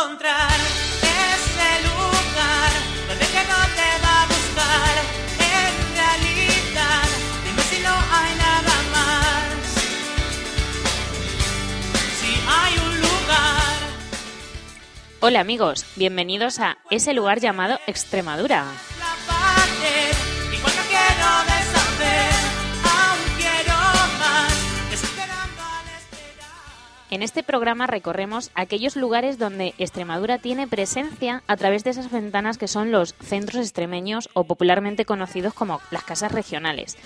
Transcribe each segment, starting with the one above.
Encontrar ese lugar donde que no te va a buscar en realidad. Dime si no hay nada más. Si hay un lugar. Hola amigos, bienvenidos a ese lugar llamado Extremadura. En este programa recorremos aquellos lugares donde Extremadura tiene presencia a través de esas ventanas que son los centros extremeños o popularmente conocidos como las casas regionales.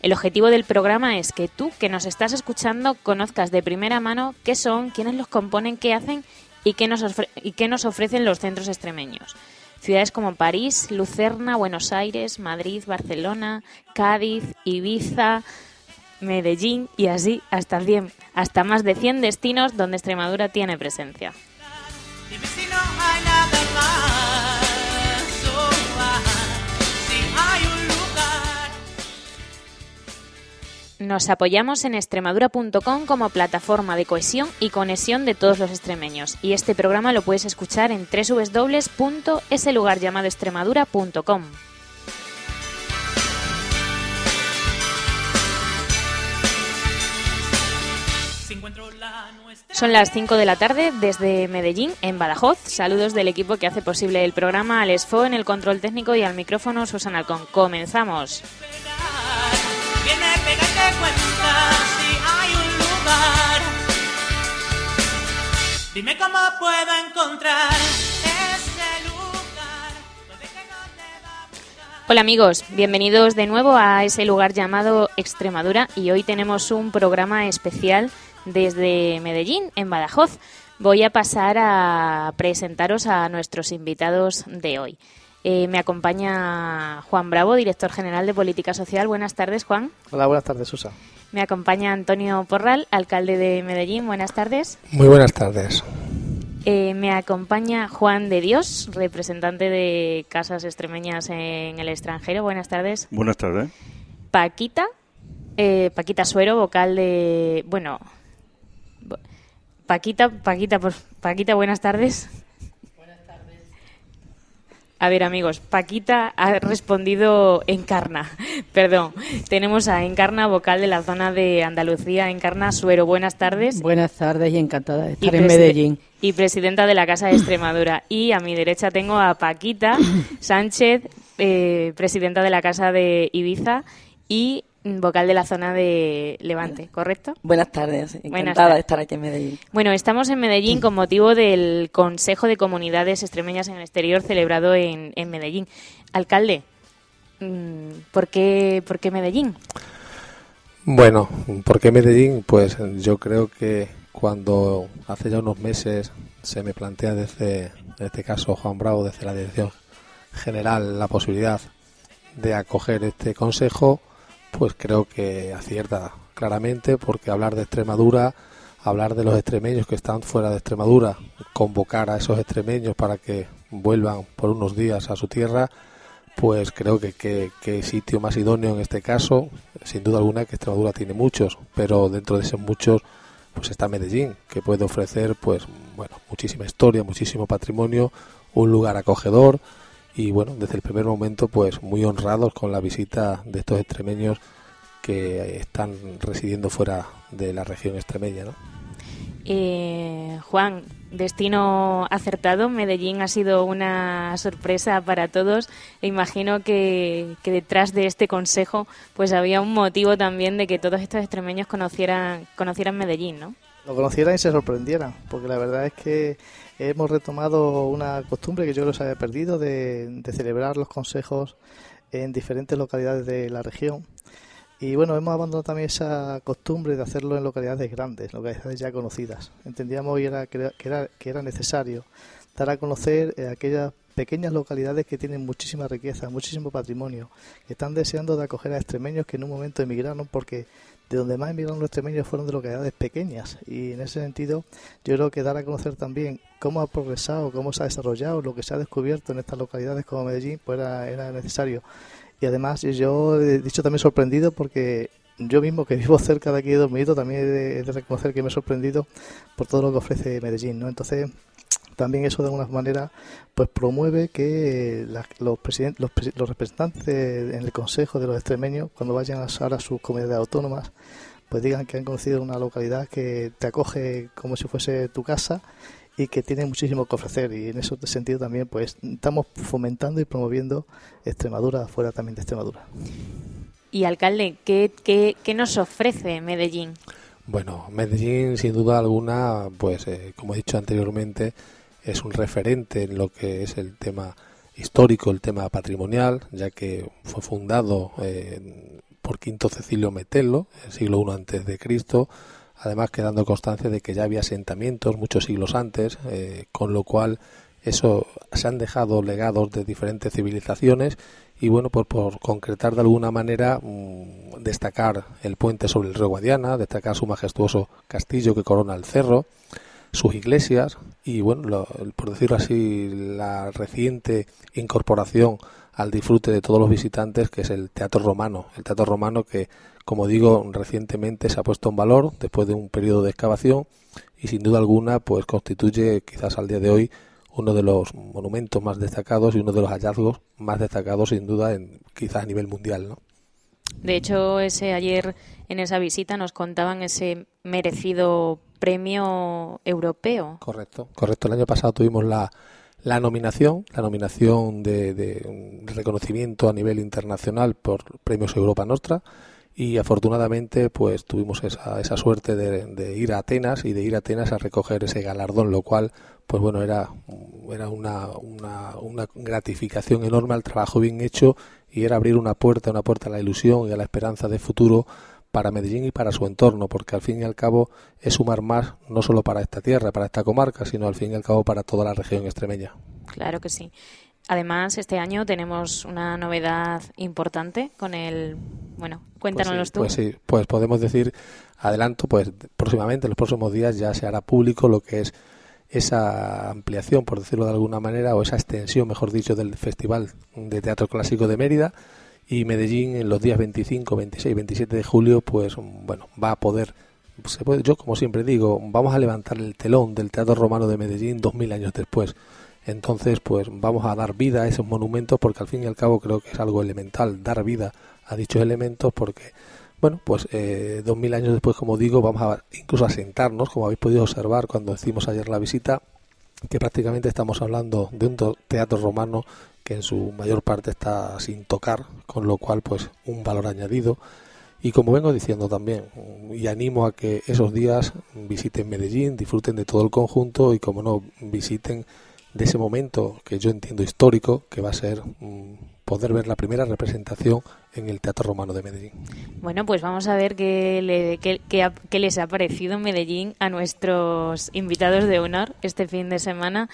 El objetivo del programa es que tú, que nos estás escuchando, conozcas de primera mano qué son, quiénes los componen, qué hacen y qué nos, y qué nos ofrecen los centros extremeños. Ciudades como París, Lucerna, Buenos Aires, Madrid, Barcelona, Cádiz, Ibiza, Medellín y así hasta 100, hasta más de 100 destinos donde Extremadura tiene presencia. Nos apoyamos en extremadura.com como plataforma de cohesión y conexión de todos los extremeños y este programa lo puedes escuchar en www.eselugarllamadoextremadura.com. Son las 5 de la tarde desde Medellín, en Badajoz. Saludos del equipo que hace posible el programa, al ESFO en el control técnico y al micrófono Susana Alcón. Comenzamos. Dime cómo puedo encontrar ese lugar donde que no te va a buscar. Hola amigos, bienvenidos de nuevo a ese lugar llamado Extremadura y hoy tenemos un programa especial desde Medellín, en Badajoz. Voy a pasar a presentaros a nuestros invitados de hoy. Eh, me acompaña Juan Bravo, director general de Política Social. Buenas tardes, Juan. Hola, buenas tardes, Susa. Me acompaña Antonio Porral, alcalde de Medellín. Buenas tardes. Muy buenas tardes. Eh, me acompaña Juan de Dios, representante de Casas Extremeñas en el extranjero. Buenas tardes. Buenas tardes. Paquita, eh, Paquita Suero, vocal de... Bueno, Paquita, Paquita, por, Paquita, buenas tardes. A ver, amigos, Paquita ha respondido Encarna. Perdón, tenemos a Encarna, vocal de la zona de Andalucía. Encarna Suero, buenas tardes. Buenas tardes y encantada de Y estar en preside- Medellín. Y presidenta de la Casa de Extremadura. Y a mi derecha tengo a Paquita Sánchez, eh, presidenta de la Casa de Ibiza y vocal de la zona de Levante, ¿correcto? Buenas tardes, Buenas encantada tardes. de estar aquí en Medellín. Bueno, estamos en Medellín con motivo del Consejo de Comunidades Extremeñas en el Exterior celebrado en, en Medellín. Alcalde, mm, ¿por qué, ¿por qué Medellín? Bueno, ¿por qué Medellín? Pues yo creo que cuando hace ya unos meses se me plantea desde, en este caso Juan Bravo, desde la Dirección General, la posibilidad de acoger este consejo, pues creo que acierta claramente porque hablar de Extremadura, hablar de los extremeños que están fuera de Extremadura, convocar a esos extremeños para que vuelvan por unos días a su tierra, pues creo que, que, sitio más idóneo en este caso, sin duda alguna que Extremadura tiene muchos, pero dentro de esos muchos pues está Medellín, que puede ofrecer pues bueno, muchísima historia, muchísimo patrimonio, un lugar acogedor y bueno, desde el primer momento pues muy honrados con la visita de estos extremeños que están residiendo fuera de la región extremeña, ¿no? Eh, Juan, destino acertado. Medellín ha sido una sorpresa para todos. E imagino que, que detrás de este consejo pues había un motivo también de que todos estos extremeños conocieran, conocieran Medellín, ¿no? Lo conocieran y se sorprendieran, porque la verdad es que hemos retomado una costumbre que yo los había perdido de, celebrar los consejos en diferentes localidades de la región. Y bueno, hemos abandonado también esa costumbre de hacerlo en localidades grandes, localidades ya conocidas. Entendíamos que, era, que, era, que era necesario dar a conocer eh, aquellas pequeñas localidades que tienen muchísima riqueza, muchísimo patrimonio, que están deseando de acoger a extremeños que en un momento emigraron porque de donde más emigraron los extremeños fueron de localidades pequeñas y en ese sentido yo creo que dar a conocer también cómo ha progresado, cómo se ha desarrollado, lo que se ha descubierto en estas localidades como Medellín, pues era, necesario. Y además yo he dicho también sorprendido porque yo mismo que vivo cerca de aquí de Dos Minutos también he de, de reconocer que me he sorprendido por todo lo que ofrece Medellín, ¿no? Entonces también eso de alguna manera pues promueve que la- los, presidentes, los, representantes en el Consejo de los extremeños cuando vayan a ahora a sus comunidades autónomas pues digan que han conocido una localidad que te acoge como si fuese tu casa y que tiene muchísimo que ofrecer y en ese sentido también pues estamos fomentando y promoviendo Extremadura fuera también de Extremadura. Y alcalde, ¿qué, qué, qué nos ofrece Medellín? Bueno, Medellín, sin duda alguna, pues eh, como he dicho anteriormente, es un referente en lo que es el tema histórico, el tema patrimonial, ya que fue fundado eh, por Quinto Cecilio Metelo, el siglo I antes de Cristo, además quedando constancia de que ya había asentamientos muchos siglos antes, eh, con lo cual eso se han dejado legados de diferentes civilizaciones y bueno, pues por concretar de alguna manera, mm, destacar el puente sobre el río Guadiana, destacar su majestuoso castillo que corona el cerro, sus iglesias y bueno, lo- por decirlo así, la reciente incorporación al disfrute de todos los visitantes que es el Teatro Romano, el Teatro Romano que como digo recientemente se ha puesto en valor después de un periodo de excavación y sin duda alguna pues constituye quizás al día de hoy uno de los monumentos más destacados y uno de los hallazgos más destacados sin duda en, quizás a nivel mundial, ¿no? De hecho, ese ayer en esa visita nos contaban ese merecido premio europeo. Correcto. Correcto. El año pasado tuvimos la, la nominación, la nominación de, de un reconocimiento a nivel internacional por Premios Europa Nostra y afortunadamente pues tuvimos esa, esa suerte de, de ir a Atenas y de ir a Atenas a recoger ese galardón, lo cual pues bueno era, era una, una, una gratificación enorme al trabajo bien hecho y era abrir una puerta, una puerta a la ilusión y a la esperanza de futuro para Medellín y para su entorno, porque al fin y al cabo es sumar más no solo para esta tierra, para esta comarca, sino al fin y al cabo para toda la región extremeña. Claro que sí. Además, este año tenemos una novedad importante con el... Bueno, cuéntanos tú. Pues sí, pues podemos decir, adelanto, pues próximamente, en los próximos días ya se hará público lo que es esa ampliación, por decirlo de alguna manera, o esa extensión, mejor dicho, del Festival de Teatro Clásico de Mérida y Medellín en los días 25, 26, 27 de julio, pues bueno, va a poder, se puede, yo como siempre digo, vamos a levantar el telón del Teatro Romano de Medellín dos mil años después. Entonces, pues vamos a dar vida a esos monumentos porque al fin y al cabo creo que es algo elemental dar vida a dichos elementos porque, bueno, pues eh, dos mil años después, como digo, vamos a incluso a sentarnos, como habéis podido observar cuando hicimos ayer la visita, que prácticamente estamos hablando de un teatro romano que en su mayor parte está sin tocar, con lo cual pues un valor añadido. Y como vengo diciendo también, y animo a que esos días visiten Medellín, disfruten de todo el conjunto y como no, visiten de ese momento que yo entiendo histórico, que va a ser mm, poder ver la primera representación en el Teatro Romano de Medellín. Bueno, pues vamos a ver qué, le- qué- qué les ha parecido Medellín a nuestros invitados de honor este fin de semana.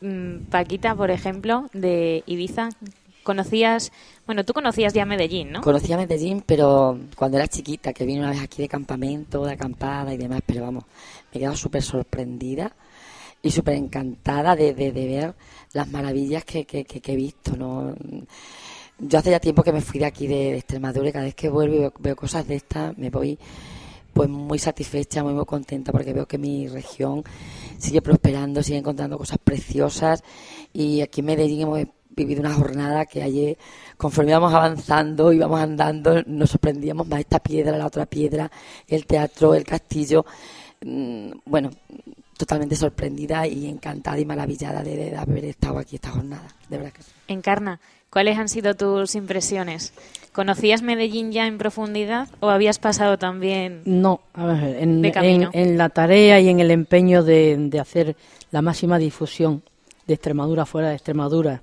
Mm, Paquita, por ejemplo, de Ibiza. ¿Conocías, bueno, tú conocías ya Medellín, ¿no? Conocí a Medellín, pero cuando era chiquita, que vine una vez aquí de campamento, de acampada y demás, pero vamos, me he quedado súper sorprendida y súper encantada de, de, de ver las maravillas que, que, que- que he visto, ¿no? Yo hace ya tiempo que me fui de aquí de, Extremadura y cada vez que vuelvo y veo, veo cosas de estas, me voy pues muy satisfecha, muy, muy contenta porque veo que mi región sigue prosperando, sigue encontrando cosas preciosas y aquí en Medellín hemos vivido una jornada que ayer, conforme íbamos avanzando, íbamos andando, nos sorprendíamos más esta piedra, la otra piedra, el teatro, el castillo, Mm, bueno, totalmente sorprendida y encantada y maravillada de, de haber estado aquí esta jornada, de verdad que sí. Encarna, ¿cuáles han sido tus impresiones? ¿Conocías Medellín ya en profundidad o habías pasado también No, a ver, en, De camino. en- en la tarea y en el empeño de, de hacer la máxima difusión de Extremadura fuera de Extremadura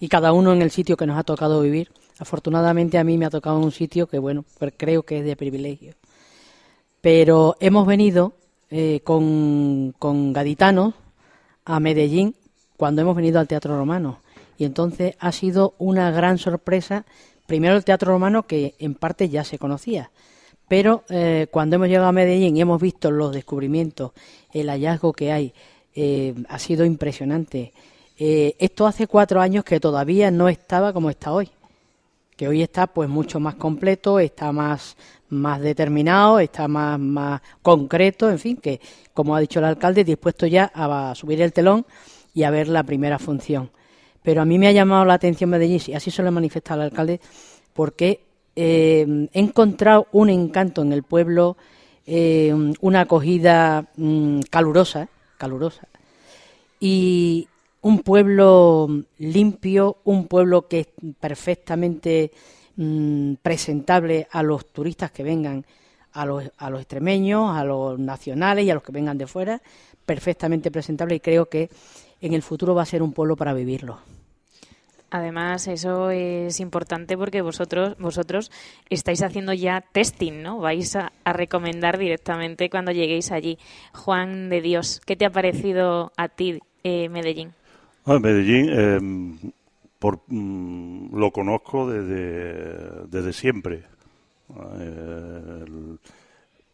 y cada uno en el sitio que nos ha tocado vivir. Afortunadamente a mí me ha tocado un sitio que, bueno, pues creo que es de privilegio. Pero hemos venido eh, con, con gaditanos a Medellín cuando hemos venido al Teatro Romano. Y entonces ha sido una gran sorpresa, primero el Teatro Romano, que en parte ya se conocía, pero eh, cuando hemos llegado a Medellín y hemos visto los descubrimientos, el hallazgo que hay, eh, ha sido impresionante. Eh, esto hace cuatro años que todavía no estaba como está hoy, que hoy está pues mucho más completo, está más más determinado, está más, más concreto, en fin, que como ha dicho el alcalde, dispuesto ya a subir el telón y a ver la primera función. Pero a mí me ha llamado la atención Medellín, y así se lo he manifestado al alcalde, porque eh, he encontrado un encanto en el pueblo, eh, una acogida mm, calurosa, calurosa, y un pueblo limpio, un pueblo que es perfectamente mm, presentable a los turistas que vengan, a los, a los extremeños, a los nacionales y a los que vengan de fuera, perfectamente presentable y creo que en el futuro va a ser un pueblo para vivirlo. Además, eso es importante porque vosotros, vosotros estáis haciendo ya testing, ¿no? Vais a, recomendar directamente cuando lleguéis allí. Juan de Dios, ¿qué te ha parecido a ti eh, Medellín? Medellín em, por, mm, lo conozco desde, desde siempre. Eh,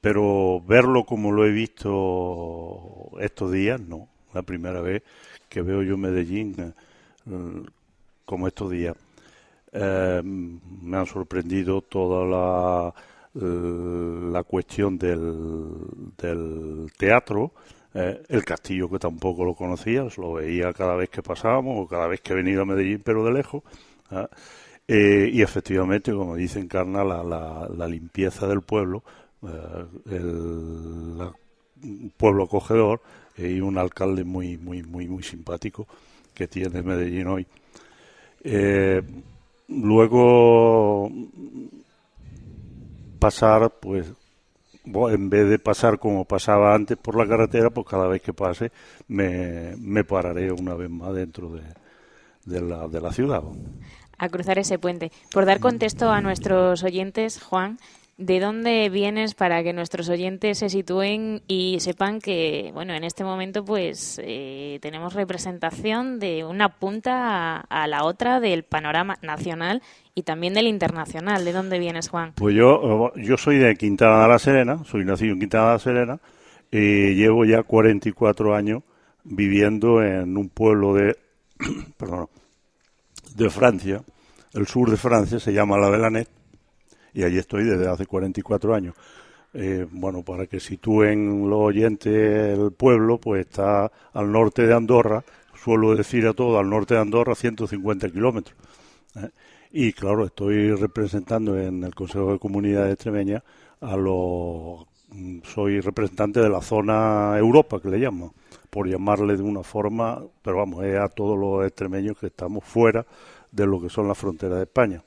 pero verlo como lo he visto estos días, no. La primera vez que veo yo Medellín eh, como estos días. Eh, me han sorprendido toda la, la cuestión del, del teatro, eh, el castillo que tampoco lo conocía, lo veía cada vez que pasábamos o cada vez que venido a Medellín, pero de lejos. y efectivamente, como dice Encarna, la, la, limpieza del pueblo, el pueblo acogedor y un alcalde muy, muy, muy, muy simpático que tiene Medellín hoy. Eh, luego pasar, pues, en vez de pasar como pasaba antes por la carretera, pues cada vez que pase me, me pararé una vez más dentro de, la, de la ciudad. A cruzar ese puente. Por dar contexto a nuestros oyentes, Juan, ¿De dónde vienes para que nuestros oyentes se sitúen y sepan que, bueno, en este momento pues eh, tenemos representación de una punta a, la otra del panorama nacional y también del internacional? ¿De dónde vienes, Juan? Pues yo, yo soy de Quintana de la Serena, soy nacido en Quintana de la Serena y llevo ya 44 años viviendo en un pueblo de, perdón, de Francia, el sur de Francia, se llama La Belanet y allí estoy desde hace 44 años. Eh, bueno, para que sitúen los oyentes el pueblo, pues está al norte de Andorra, suelo decir a todo, al norte de Andorra, 150 kilómetros. ¿eh? Y claro, estoy representando en el Consejo de Comunidades Extremeña a los. Soy representante de la zona Europa, que le llamo, por llamarle de una forma, pero vamos, es a todos los extremeños que estamos fuera de lo que son las fronteras de España.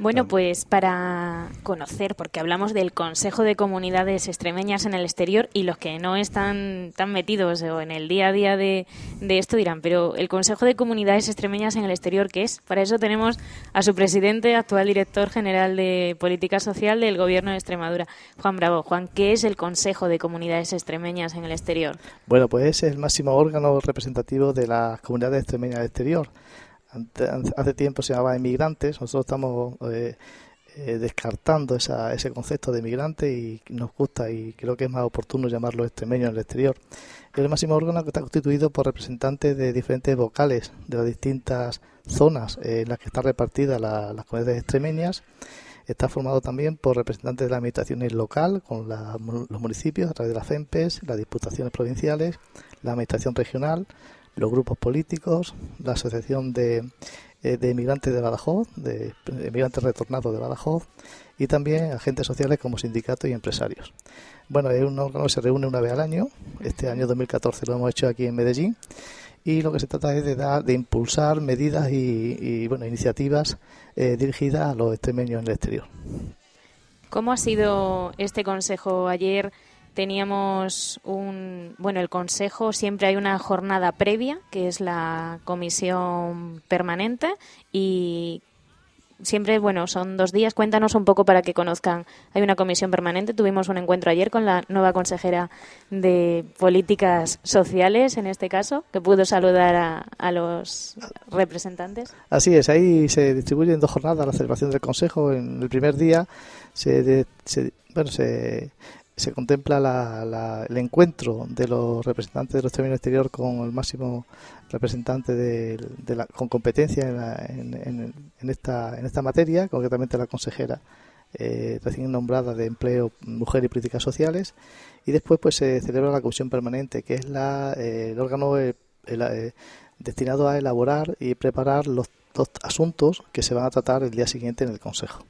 Bueno, pues para conocer, porque hablamos del Consejo de Comunidades Extremeñas en el exterior y los que no están tan metidos o en el día a día de, esto dirán, pero el Consejo de Comunidades Extremeñas en el exterior, ¿qué es? Para eso tenemos a su presidente, actual director general de Política Social del Gobierno de Extremadura, Juan Bravo. Juan, ¿qué es el Consejo de Comunidades Extremeñas en el exterior? Bueno, pues es el máximo órgano representativo de las comunidades extremeñas del exterior hace tiempo se llamaba inmigrantes, nosotros estamos eh, eh, descartando ese concepto de inmigrante y nos gusta y creo que es más oportuno llamarlo extremeño en el exterior. El máximo órgano que está constituido por representantes de diferentes vocales de las distintas zonas en las que están repartidas las comunidades extremeñas. Está formado también por representantes de la administración local, con los municipios a través de las FEMPES, las diputaciones provinciales, la administración regional, los grupos políticos, la Asociación de, eh, de Inmigrantes de Badajoz, de Inmigrantes Retornados de Badajoz, y también agentes sociales como sindicatos y empresarios. Bueno, es un órgano que se reúne una vez al año. Este año 2014 lo hemos hecho aquí en Medellín. Y lo que se trata es de, dar, de impulsar medidas y, bueno, iniciativas eh, dirigidas a los extremeños en el exterior. ¿Cómo ha sido este consejo ayer? Teníamos un, bueno, el Consejo siempre hay una jornada previa, que es la comisión permanente, y siempre, bueno, son dos días. Cuéntanos un poco para que conozcan. Hay una comisión permanente. Tuvimos un encuentro ayer con la nueva consejera de Políticas Sociales, en este caso, que pudo saludar a, a los representantes. Así es, ahí se distribuyen dos jornadas la celebración del Consejo. En el primer día se, se bueno, se se contempla el encuentro de los representantes de los términos exterior con el máximo representante de, la, con competencia en, esta, en esta materia, concretamente la consejera eh, recién nombrada de Empleo, Mujer y Políticas Sociales, y después pues se celebra la comisión permanente, que es la, eh, el órgano eh, destinado a elaborar y preparar los dos asuntos que se van a tratar el día siguiente en el Consejo.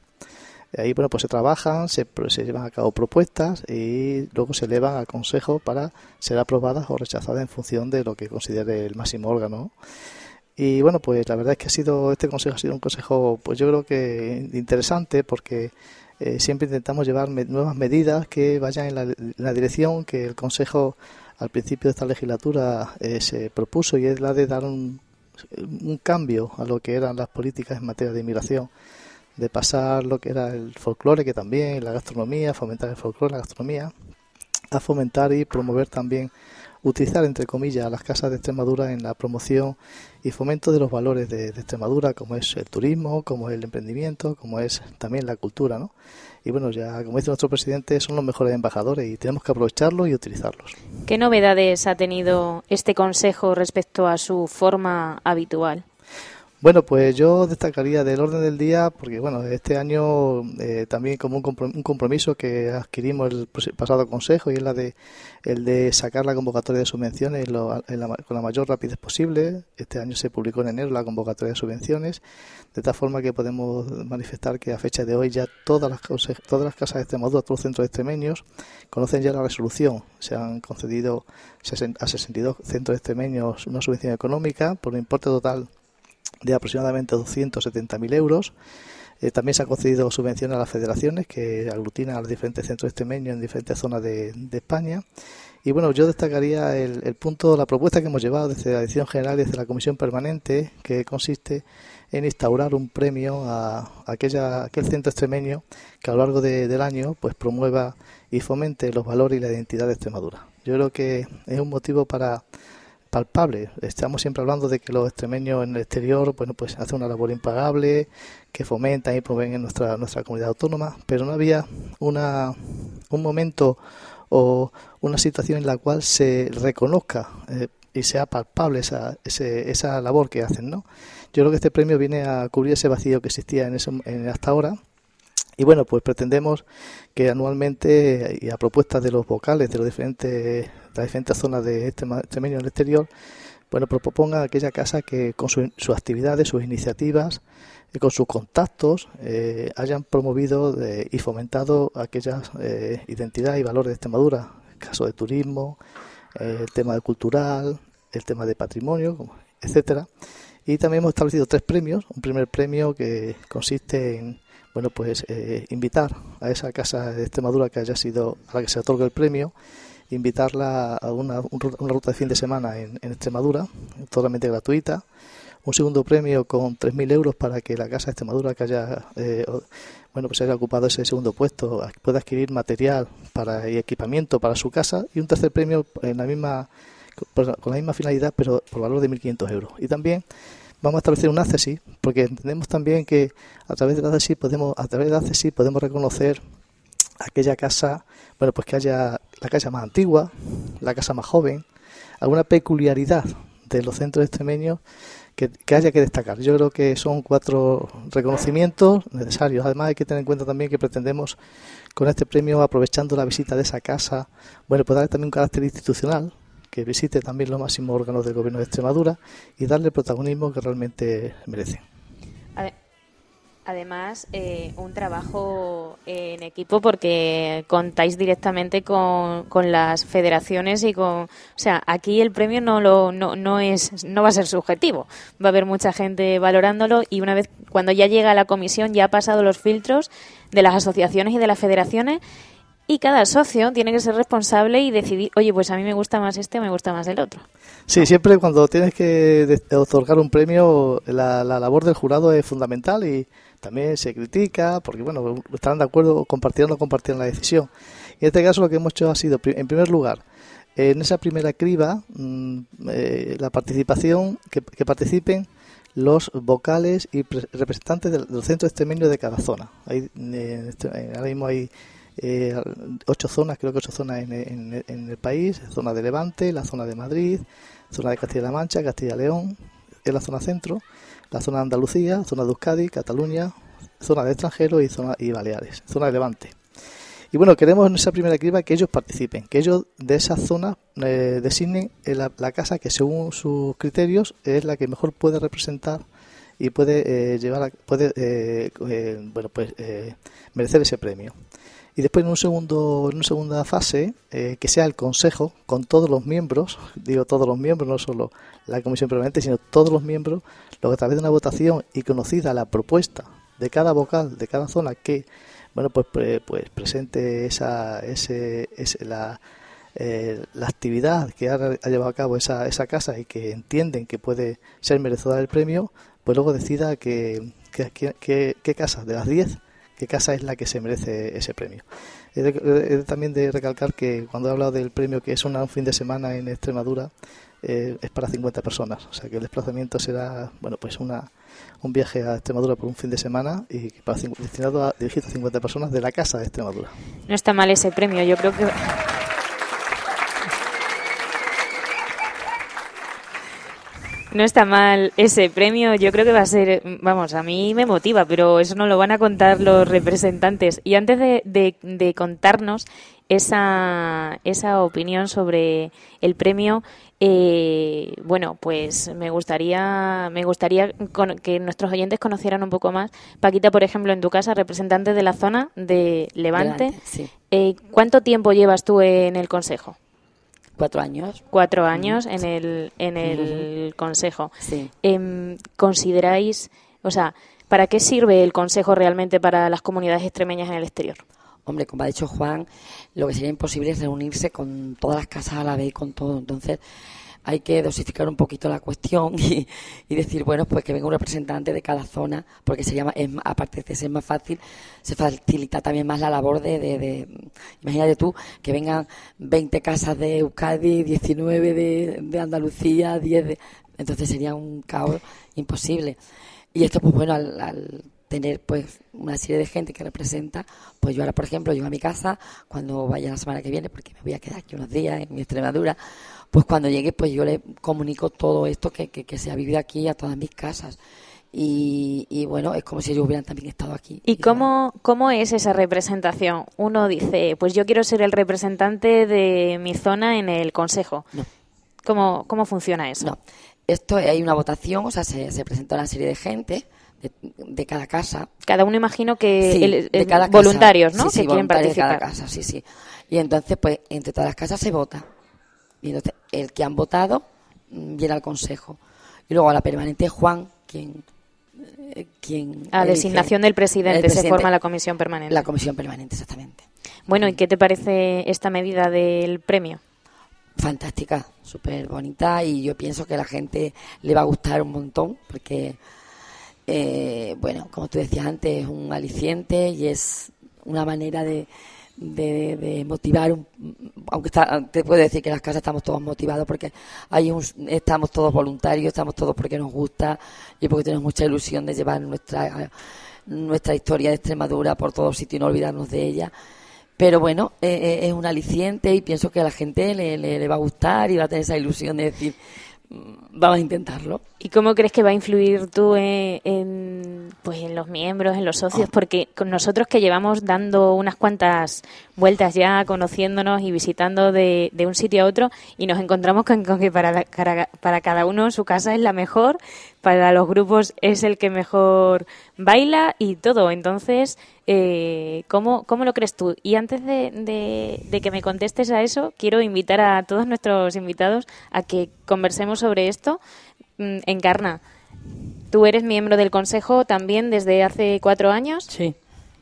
Ahí bueno pues se trabajan, se, se llevan a cabo propuestas y luego se elevan al Consejo para ser aprobadas o rechazadas en función de lo que considere el máximo órgano. Y bueno, pues la verdad es que ha sido este consejo ha sido un consejo, pues yo creo que interesante porque eh, siempre intentamos llevar nuevas medidas que vayan en la, dirección que el consejo al principio de esta legislatura eh, se propuso y es la de dar un cambio a lo que eran las políticas en materia de inmigración de pasar lo que era el folclore, que también la gastronomía, fomentar el folclore, la gastronomía, a fomentar y promover también utilizar, entre comillas, las casas de Extremadura en la promoción y fomento de los valores de, Extremadura, como es el turismo, como es el emprendimiento, como es también la cultura, ¿no? Y bueno, ya como dice nuestro presidente, son los mejores embajadores y tenemos que aprovecharlos y utilizarlos. ¿Qué novedades ha tenido este Consejo respecto a su forma habitual? Bueno, pues yo destacaría del orden del día, porque bueno, este año eh, también como un compromiso que adquirimos el pasado consejo y es la de el de sacar la convocatoria de subvenciones con la mayor rapidez posible. Este año se publicó en enero la convocatoria de subvenciones, de tal forma que podemos manifestar que a fecha de hoy ya todas las todas las casas de Extremadura, todos los centros extremeños conocen ya la resolución. Se han concedido a 62 centros extremeños una subvención económica por un importe total de aproximadamente 270.000 euros. Eh, también se ha concedido subvenciones a las federaciones que aglutinan a los diferentes centros extremeños en diferentes zonas de, España. Y bueno, yo destacaría el, punto, la propuesta que hemos llevado desde la edición general y desde la comisión permanente, que consiste en instaurar un premio a, aquella, aquel centro extremeño que a lo largo del año pues promueva y fomente los valores y la identidad de Extremadura. Yo creo que es un motivo para palpable. Estamos siempre hablando de que los extremeños en el exterior, bueno, pues hacen una labor impagable, que fomentan y promueven en nuestra, nuestra comunidad autónoma, pero no había una, un momento o una situación en la cual se reconozca eh, y sea palpable esa, esa labor que hacen, ¿no? Yo creo que este premio viene a cubrir ese vacío que existía en, en hasta ahora y bueno, pues pretendemos que anualmente y a propuesta de los vocales de los diferentes, las diferentes zonas de este, medio en el exterior, bueno, pues proponga aquella casa que con sus actividades, sus iniciativas, y con sus contactos eh, hayan promovido eh, y fomentado aquellas eh, identidades y valores de Extremadura, el caso de turismo, el tema de cultural, el tema de patrimonio, etcétera. Y también hemos establecido tres premios. Un primer premio que consiste en bueno, pues eh, invitar a esa casa de Extremadura que haya sido a la que se otorga el premio, invitarla a una, una ruta de fin de semana en, Extremadura, totalmente gratuita. Un segundo premio con 3.000 euros para que la casa de Extremadura que haya, eh, bueno, pues haya ocupado ese segundo puesto pueda adquirir material para y equipamiento para su casa. Y un tercer premio en la misma, con la misma finalidad, pero por valor de 1.500 euros. Y también vamos a establecer un ACESI, porque entendemos también que a través del ACESI podemos, a través del podemos reconocer aquella casa, bueno, pues que haya la casa más antigua, la casa más joven, alguna peculiaridad de los centros extremeños que, que, haya que destacar. Yo creo que son cuatro reconocimientos necesarios. Además hay que tener en cuenta también que pretendemos con este premio, aprovechando la visita de esa casa, bueno, pues darle también un carácter institucional, que visite también los máximos órganos del Gobierno de Extremadura y darle el protagonismo que realmente merecen. Además, eh, un trabajo en equipo porque contáis directamente con, con, las federaciones y con, o sea, aquí el premio no lo no, no es no va a ser subjetivo, va a haber mucha gente valorándolo y una vez cuando ya llega a la comisión ya ha pasado los filtros de las asociaciones y de las federaciones y cada socio tiene que ser responsable y decidir, oye, pues a mí me gusta más este o me gusta más el otro. Sí, siempre cuando tienes que otorgar un premio, la, labor del jurado es fundamental y también se critica, porque bueno, estarán de acuerdo, compartir o no compartir la decisión. Y en este caso lo que hemos hecho ha sido, en primer lugar, en esa primera criba, mm, eh, la participación, que, participen los vocales y representantes del, centro extremeño de cada zona. Hay, este, ahora mismo hay eh, ocho zonas, creo que ocho zonas en, en- en el país, zona de Levante, la zona de Madrid, zona de Castilla-La Mancha, Castilla-León, en la zona centro, la zona de Andalucía, zona de Euskadi, Cataluña, zona de extranjeros y zona y Baleares, zona de Levante. Y bueno, queremos en esa primera criba que ellos participen, que ellos de esa zona eh, designen eh, la, la casa que según sus criterios es la que mejor puede representar y puede eh, llevar a- puede eh, eh, bueno pues eh, merecer ese premio. Y después en un segundo en una segunda fase eh, que sea el consejo con todos los miembros, digo todos los miembros, no solo la comisión permanente, sino todos los miembros, lo que a través de una votación y conocida la propuesta de cada vocal de cada zona que bueno pues pre- pues presente esa ese, ese- la eh, la actividad que ha, llevado a cabo esa, esa casa y que entienden que puede ser merecedora del premio, pues luego decida que, que- que- casa de las 10, qué casa es la que se merece ese premio. He de- he también de recalcar que cuando he hablado del premio que es una- un fin de semana en Extremadura, eh, es para 50 personas, o sea que el desplazamiento será, bueno, pues una un viaje a Extremadura por un fin de semana y para, destinado a dirigido a 50 personas de la casa de Extremadura. No está mal ese premio, yo creo que... No está mal ese premio, yo creo que va a ser, vamos, a mí me motiva, pero eso no lo van a contar los representantes. Y antes de, de- de contarnos esa, esa opinión sobre el premio, eh, bueno, pues me gustaría, me gustaría con- que nuestros oyentes conocieran un poco más. Paquita, por ejemplo, en tu casa, representante de la zona de Levante, Levante, sí. eh, ¿cuánto tiempo llevas tú en el Consejo? Cuatro años. Cuatro años en el, en el Consejo. Sí. Em, ¿Consideráis, o sea, para qué sirve el Consejo realmente para las comunidades extremeñas en el exterior? Hombre, como ha dicho Juan, lo que sería imposible es reunirse con todas las casas a la vez, con todo. Entonces, hay que dosificar un poquito la cuestión y, y decir, bueno, pues que venga un representante de cada zona, porque sería, más- es aparte de ser más fácil, se facilita también más la labor de, de, de- imagínate tú, que vengan 20 casas de Euskadi, 19 de, de Andalucía, 10 de... Entonces sería un caos imposible. Y esto, pues bueno, al, al tener pues una serie de gente que representa, pues yo ahora, por ejemplo, yo a mi casa, cuando vaya la semana que viene, porque me voy a quedar aquí unos días en mi Extremadura, pues cuando llegue, pues yo le comunico todo esto que, que, que se ha vivido aquí a todas mis casas. Y, y bueno, es como si ellos hubieran también estado aquí. ¿Y cómo, cómo es esa representación? Uno dice, pues yo quiero ser el representante de mi zona en el Consejo. No. ¿Cómo, cómo funciona eso? No, esto hay una votación, o sea, se, se presenta una serie de gente de, de cada casa. Cada uno imagino que Sí, el- de casa. voluntarios, ¿no? Sí, sí, que quieren voluntarios de participar. cada casa, sí, sí. Y entonces, pues, entre todas las casas se vota. Y entonces, el que han votado mm, viene al consejo. Y luego a la permanente Juan quien... eh, quien A designación del presidente, se forma la comisión permanente. La comisión permanente, exactamente. Bueno, ¿y qué te parece esta medida del premio? fantástica, súper bonita y yo pienso que a la gente le va a gustar un montón porque, eh, bueno, como tú decías antes, es un aliciente y es una manera de, de, de motivar, un- aunque está, te puedo decir que en las casas estamos todos motivados porque hay un, estamos todos voluntarios, estamos todos porque nos gusta y porque tenemos mucha ilusión de llevar nuestra, nuestra historia de Extremadura por todos sitios y no olvidarnos de ella. Pero bueno, eh, eh, es un aliciente y pienso que a la gente le, le- va a gustar y va a tener esa ilusión de decir, "Mm, vamos a intentarlo. ¿Y cómo crees que va a influir tú en, en, pues en los miembros, en los socios? Porque con nosotros que llevamos dando unas cuantas vueltas ya, conociéndonos y visitando de, de un sitio a otro, y nos encontramos con, que para, para cada uno su casa es la mejor, para los grupos es el que mejor baila y todo. Entonces, eh, ¿cómo, ¿cómo lo crees tú? Y antes de, de- de que me contestes a eso, quiero invitar a todos nuestros invitados a que conversemos sobre esto. Mm, Encarna, tú eres miembro del Consejo también desde hace cuatro años. Sí,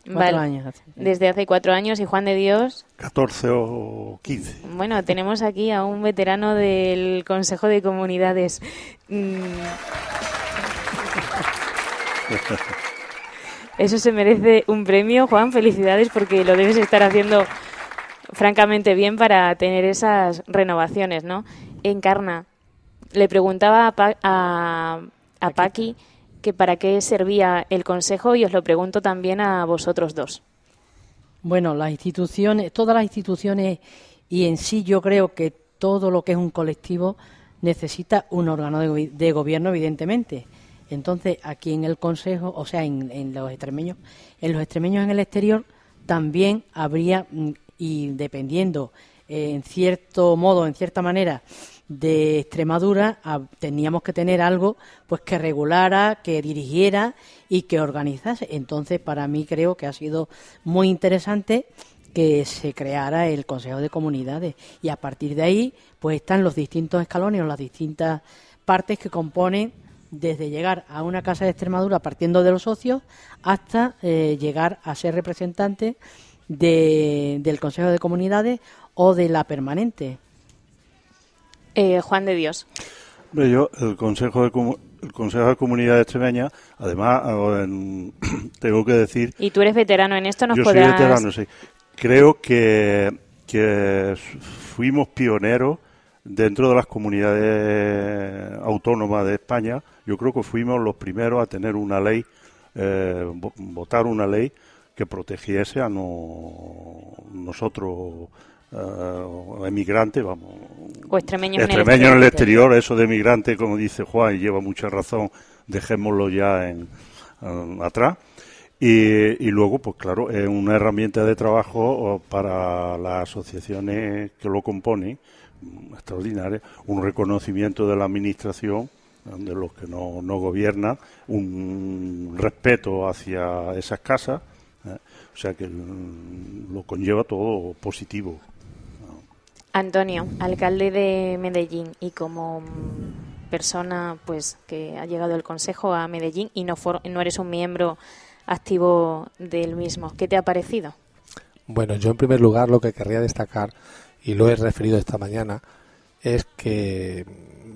cuatro Vale. años hace. Desde hace cuatro años y Juan de Dios, 14 o 15. bueno, tenemos aquí a un veterano del Consejo de Comunidades. Mm. Eso se merece un premio, Juan. Felicidades porque lo debes estar haciendo francamente bien para tener esas renovaciones, ¿no? Encarna, le preguntaba a, Pa- a, a Paqui que para qué servía el consejo y os lo pregunto también a vosotros dos. Bueno, las instituciones, todas las instituciones y en sí yo creo que todo lo que es un colectivo necesita un órgano de, gobierno, evidentemente. Entonces, aquí en el Consejo, o sea, en, en los extremeños, en los extremeños en el exterior también habría, mm, y dependiendo eh, en cierto modo, en cierta manera, de Extremadura, teníamos que tener algo pues que regulara, que dirigiera y que organizase. Entonces, para mí creo que ha sido muy interesante que se creara el Consejo de Comunidades y a partir de ahí pues están los distintos escalones o las distintas partes que componen desde llegar a una casa de Extremadura partiendo de los socios hasta eh, llegar a ser representante de, del Consejo de Comunidades o de la permanente. Eh, Juan de Dios. Hombre, yo, el Consejo de, Comu- el Consejo de Comunidad Extremeña, además, en- tengo que decir Y tú eres veterano en esto, nos Yo soy veterano, sí. Creo que, que fuimos pioneros dentro de las comunidades autónomas de España. Yo creo que fuimos los primeros a tener una ley, eh, vo- votar una ley que protegiese a no- nosotros eh, emigrantes, vamos, O extremeños en el extremeños en el exterior. eso de emigrante, como dice Juan, y lleva mucha razón, dejémoslo ya en, eh, atrás. Y, y luego, pues claro, es una herramienta de trabajo para las asociaciones que lo componen, mm, extraordinaria, un reconocimiento de la administración, de los que no, no gobiernan, un respeto hacia esas casas, eh, o sea que mm, lo conlleva todo positivo. Antonio, alcalde de Medellín y como persona pues que ha llegado el consejo a Medellín y no, for- no eres un miembro activo del mismo, ¿qué te ha parecido? Bueno, yo en primer lugar lo que querría destacar, y lo he referido esta mañana, es que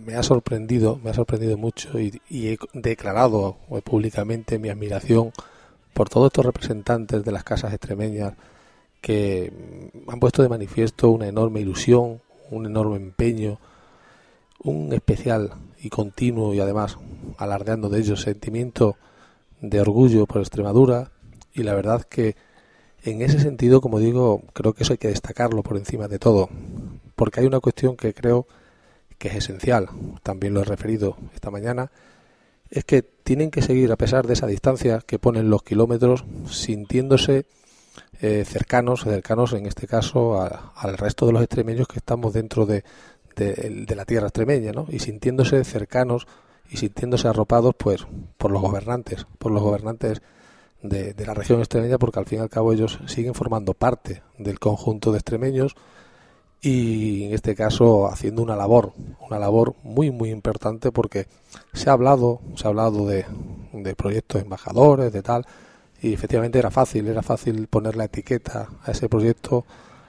me ha sorprendido, me ha sorprendido mucho y, y he declarado públicamente mi admiración por todos estos representantes de las casas extremeñas que han puesto de manifiesto una enorme ilusión, un enorme empeño, un especial y continuo y además alardeando de ellos sentimiento de orgullo por Extremadura. Y la verdad que en ese sentido, como digo, creo que eso hay que destacarlo por encima de todo, porque hay una cuestión que creo que es esencial, también lo he referido esta mañana, es que tienen que seguir a pesar de esa distancia que ponen los kilómetros, sintiéndose eh, cercanos, cercanos en este caso a- al resto de los extremeños que estamos dentro de, de- de la tierra extremeña, ¿no? Y sintiéndose cercanos y sintiéndose arropados, pues, por los gobernantes, por los gobernantes de, de la región extremeña, porque al fin y al cabo ellos siguen formando parte del conjunto de extremeños y en este caso haciendo una labor, una labor muy muy importante porque se ha hablado, se ha hablado de, de proyectos embajadores, de tal, y efectivamente era fácil, era fácil poner la etiqueta a ese proyecto,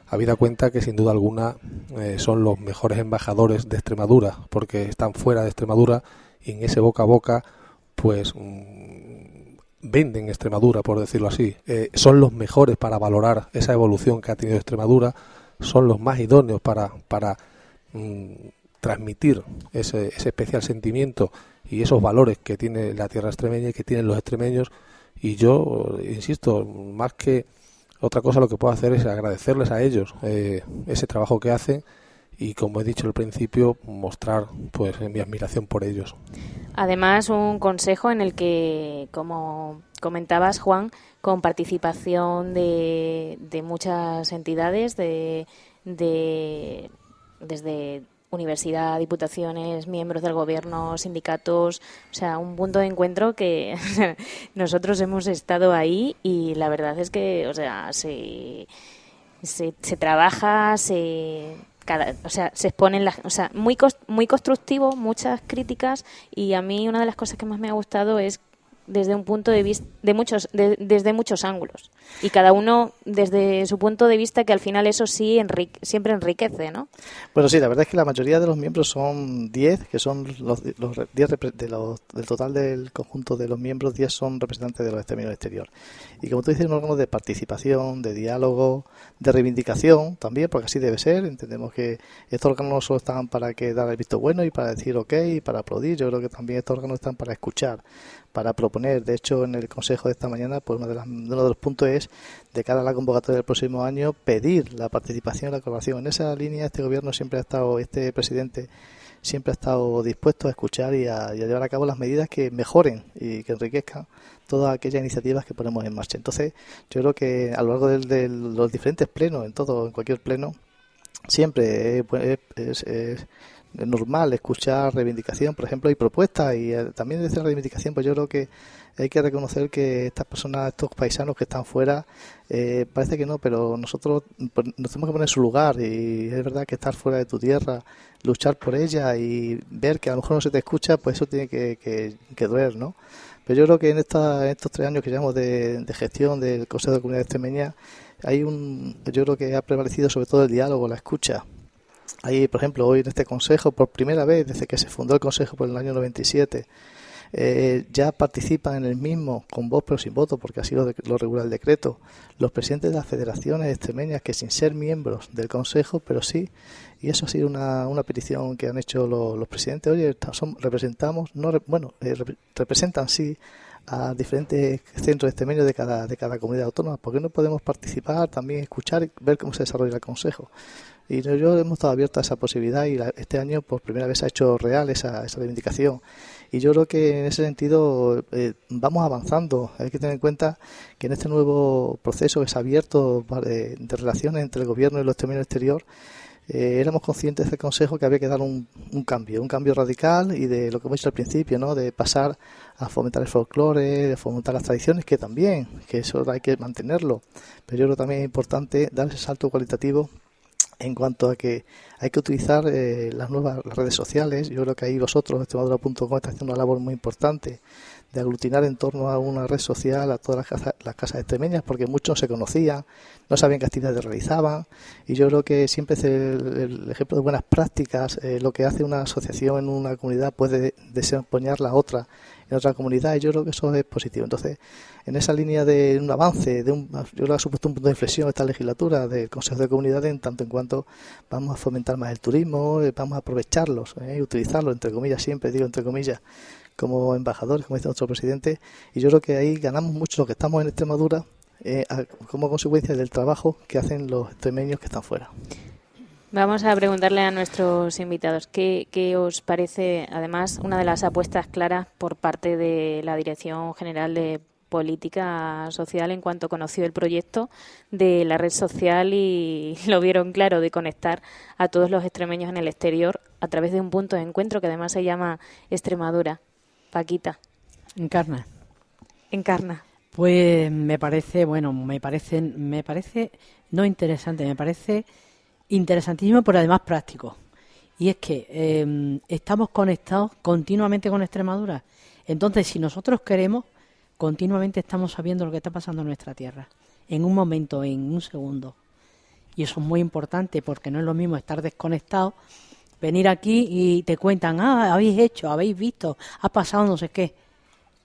habida cuenta que sin duda alguna eh, son los mejores embajadores de Extremadura, porque están fuera de Extremadura y en ese boca a boca, pues mm, venden Extremadura, por decirlo así. Eh, son los mejores para valorar esa evolución que ha tenido Extremadura, son los más idóneos para, para mm, transmitir ese, ese especial sentimiento y esos valores que tiene la tierra extremeña y que tienen los extremeños. Y yo, insisto, más que otra cosa lo que puedo hacer es agradecerles a ellos eh, ese trabajo que hacen y como he dicho al principio mostrar pues mi admiración por ellos. Además, un consejo en el que, como comentabas, Juan, con participación de, de muchas entidades, de, de- desde universidad, diputaciones, miembros del gobierno, sindicatos, o sea, un punto de encuentro que nosotros hemos estado ahí y la verdad es que, o sea, se, se, se trabaja, se cada, o sea, se exponen las, o sea, muy muy constructivo, muchas críticas y a mí una de las cosas que más me ha gustado es desde un punto de vista de muchos de- desde muchos ángulos y cada uno desde su punto de vista que al final eso sí siempre enriquece, ¿no? Bueno, sí, la verdad es que la mayoría de los miembros son 10, que son los, los 10 repre- de los, del total del conjunto de los miembros, 10 son representantes de los del exterior. Y como tú dices, un órgano de participación, de diálogo, de reivindicación también, porque así debe ser. Entendemos que estos órganos no solo están para que dar el visto bueno y para decir ok y para aplaudir, yo creo que también estos órganos están para escuchar, para proponer. De hecho, en el Consejo de esta mañana, pues uno de, uno de los puntos es, de cara a la convocatoria del próximo año, pedir la participación y la colaboración. En esa línea, este gobierno siempre ha estado, este presidente siempre ha estado dispuesto a escuchar y a, llevar a cabo las medidas que mejoren y que enriquezcan todas aquellas iniciativas que ponemos en marcha. Entonces, yo creo que a lo largo de, los diferentes plenos, en todo, en cualquier pleno, siempre es, normal escuchar reivindicación, por ejemplo, y propuestas, y eh, también desde la reivindicación, pues yo creo que hay que reconocer que estas personas, estos paisanos que están fuera, eh, parece que no, pero nosotros nos tenemos que poner en su lugar y es verdad que estar fuera de tu tierra, luchar por ella y ver que a lo mejor no se te escucha, pues eso tiene que, que, doler, ¿no? Pero yo creo que en, esta, estos tres años que llevamos de, gestión del Consejo de Comunidad Extremeña, hay un, yo creo que ha prevalecido sobre todo el diálogo, la escucha. Ahí, por ejemplo, hoy en este Consejo, por primera vez desde que se fundó el Consejo por el año 97, eh, ya participan en el mismo con voz pero sin voto, porque así lo, lo regula el decreto, los presidentes de las federaciones extremeñas que sin ser miembros del Consejo, pero sí, y eso ha sido una, una petición que han hecho los, presidentes, oye, representamos, no bueno, eh, representan sí a diferentes centros extremeños de cada, de cada comunidad autónoma, porque no podemos participar, también escuchar y ver cómo se desarrolla el Consejo. Y yo hemos estado abiertos a esa posibilidad y este año por primera vez se ha hecho real esa, esa reivindicación. Y yo creo que en ese sentido eh, vamos avanzando. Hay que tener en cuenta que en este nuevo proceso que se ha abierto de, relaciones entre el gobierno y los términos exterior, eh, éramos conscientes del Consejo que había que dar un, un, cambio, un cambio radical y de lo que hemos dicho al principio, ¿no? de pasar a fomentar el folclore, de fomentar las tradiciones, que también, que eso hay que mantenerlo, pero yo creo que también es importante dar ese salto cualitativo en cuanto a que hay que utilizar eh, las nuevas redes sociales. Yo creo que ahí vosotros, extremadura.com, está haciendo una labor muy importante de aglutinar en torno a una red social a todas las casas, las extremeñas, porque muchos se conocían, no sabían qué actividades realizaban, y yo creo que siempre es el, ejemplo de buenas prácticas, eh, lo que hace una asociación en una comunidad puede desempeñar la otra en otra comunidad y yo creo que eso es positivo. Entonces, en esa línea de un avance, de un, yo creo que ha supuesto un punto de inflexión esta legislatura del Consejo de Comunidad en tanto en cuanto vamos a fomentar más el turismo, eh, vamos a aprovecharlos eh, utilizarlos, entre comillas, siempre digo entre comillas, como embajadores, como dice nuestro presidente, y yo creo que ahí ganamos mucho los que estamos en Extremadura eh, como consecuencia del trabajo que hacen los extremeños que están fuera. Vamos a preguntarle a nuestros invitados qué, qué, os parece, además, una de las apuestas claras por parte de la Dirección General de Política Social en cuanto conoció el proyecto de la red social y lo vieron claro de conectar a todos los extremeños en el exterior a través de un punto de encuentro que además se llama Extremadura. Paquita. Encarna. Encarna. Pues me parece, bueno, me parece, me parece no interesante, me parece interesantísimo, pero además práctico. Y es que em, estamos conectados continuamente con Extremadura. Entonces, si nosotros queremos, continuamente estamos sabiendo lo que está pasando en nuestra tierra. En un momento, en un segundo. Y eso es muy importante porque no es lo mismo estar desconectado, venir aquí y te cuentan, ah, habéis hecho, habéis visto, ha pasado no sé qué.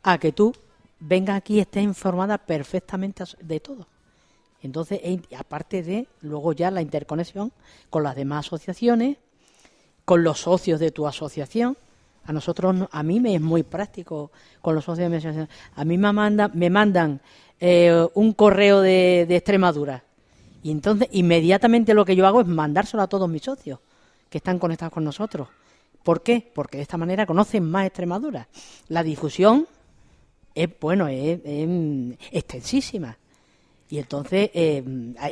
A que tú vengas aquí y estés informada perfectamente de todo. Entonces, aparte de luego ya la interconexión con las demás asociaciones, con los socios de tu asociación. A nosotros, a mí me es muy práctico con los socios de mi asociación. A mí me, manda, me mandan eh, un correo de Extremadura. Y entonces, inmediatamente lo que yo hago es mandárselo a todos mis socios que están conectados con nosotros. ¿Por qué? Porque de esta manera conocen más Extremadura. La difusión es, bueno, es extensísima. Y entonces eh,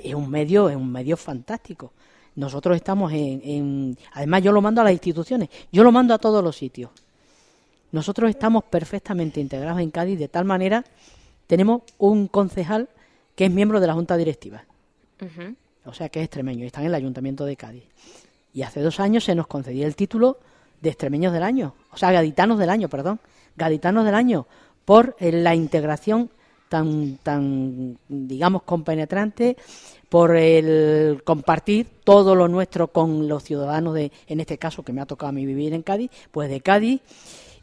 es un medio, es un medio fantástico. Nosotros estamos en, además yo lo mando a las instituciones, yo lo mando a todos los sitios. Nosotros estamos perfectamente integrados en Cádiz de tal manera tenemos un concejal que es miembro de la junta directiva. O sea que es extremeño y está en el ayuntamiento de Cádiz. Y hace dos años se nos concedía el título de extremeños del año, o sea, gaditanos del año, perdón, gaditanos del año, por eh, la integración tan, tan digamos, compenetrante por el compartir todo lo nuestro con los ciudadanos de, en este caso que me ha tocado a mí vivir en Cádiz, pues de Cádiz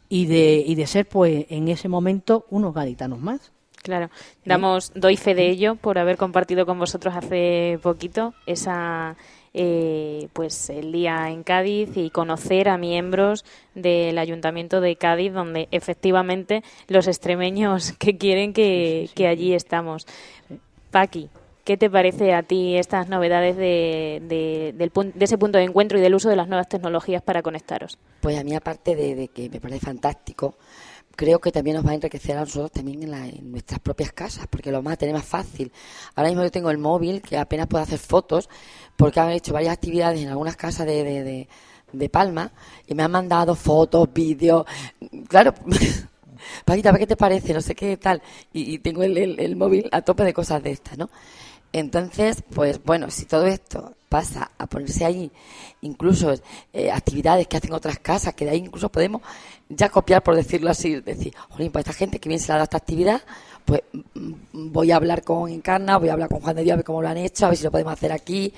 y de, y de ser pues en ese momento unos gaditanos más. Claro, damos, doy fe de ello por haber compartido con vosotros hace poquito esa eh, pues el día en Cádiz y conocer a miembros del Ayuntamiento de Cádiz, donde efectivamente los extremeños que quieren que, que allí estamos. Paqui, ¿Qué te parece a ti estas novedades de, de, del, de, ese punto de encuentro y del uso de las nuevas tecnologías para conectaros? Pues a mí, aparte de, de que me parece fantástico, creo que también nos va a enriquecer a nosotros también en, la, en, nuestras propias casas, porque lo vamos a tener más fácil. Ahora mismo yo tengo el móvil que apenas puedo hacer fotos, porque han hecho varias actividades en algunas casas de, de, de Palma y me han mandado fotos, vídeos. Claro. Paquita, ¿qué te parece? No sé qué tal. Y, y tengo el, el, el móvil a tope de cosas de estas, ¿no? Entonces, pues bueno, si todo esto pasa a ponerse ahí, incluso eh, actividades que hacen otras casas, que de ahí incluso podemos ya copiar, por decirlo así, decir, jolín, pues esta gente que bien se le dado esta actividad, pues mm, voy a hablar con Encarna, voy a hablar con Juan de Dios a ver cómo lo han hecho, a ver si lo podemos hacer aquí,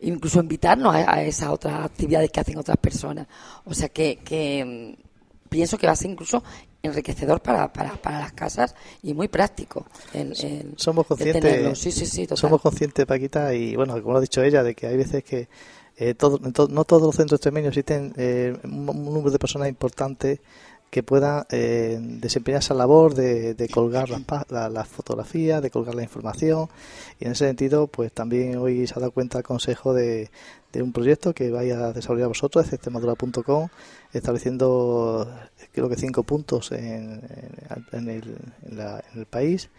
incluso invitarnos a, a esas otras actividades que hacen otras personas. O sea que, que mm, pienso que va a ser incluso enriquecedor para, para, para las casas y muy práctico. El, el, somos conscientes, sí, sí, sí, somos conscientes, Paquita, y bueno, como lo ha dicho ella, de que hay veces que eh, todo, to, no todos los centros extremeños existen eh, un, un, número de personas importantes que puedan eh, desempeñar esa labor de, de colgar las, la, las fotografías, de colgar la información. Y en ese sentido, pues también hoy se ha dado cuenta el Consejo de, de un proyecto que vaya a desarrollar vosotros, extremadura.com, estableciendo creo que cinco puntos en, en, el, en, la, en el país.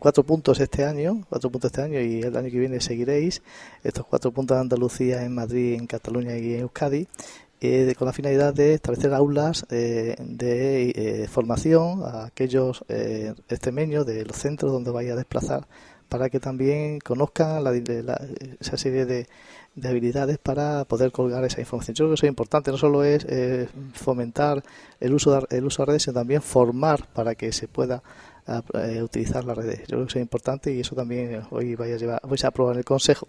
Cuatro puntos este año, cuatro puntos este año y el año que viene seguiréis. Estos cuatro puntos de Andalucía, en Madrid, en Cataluña y en Euskadi, eh, con la finalidad de establecer aulas eh, de eh, formación a aquellos eh, extremeños de los centros donde vaya a desplazar para que también conozcan la, la, esa serie de, de, habilidades para poder colgar esa información. Yo creo que eso es importante, no solo es eh, fomentar el uso, de, el uso de redes, sino también formar para que se pueda a, a utilizar las redes. Yo creo que eso es importante y eso también hoy vaya a llevar, voy a aprobar en el Consejo,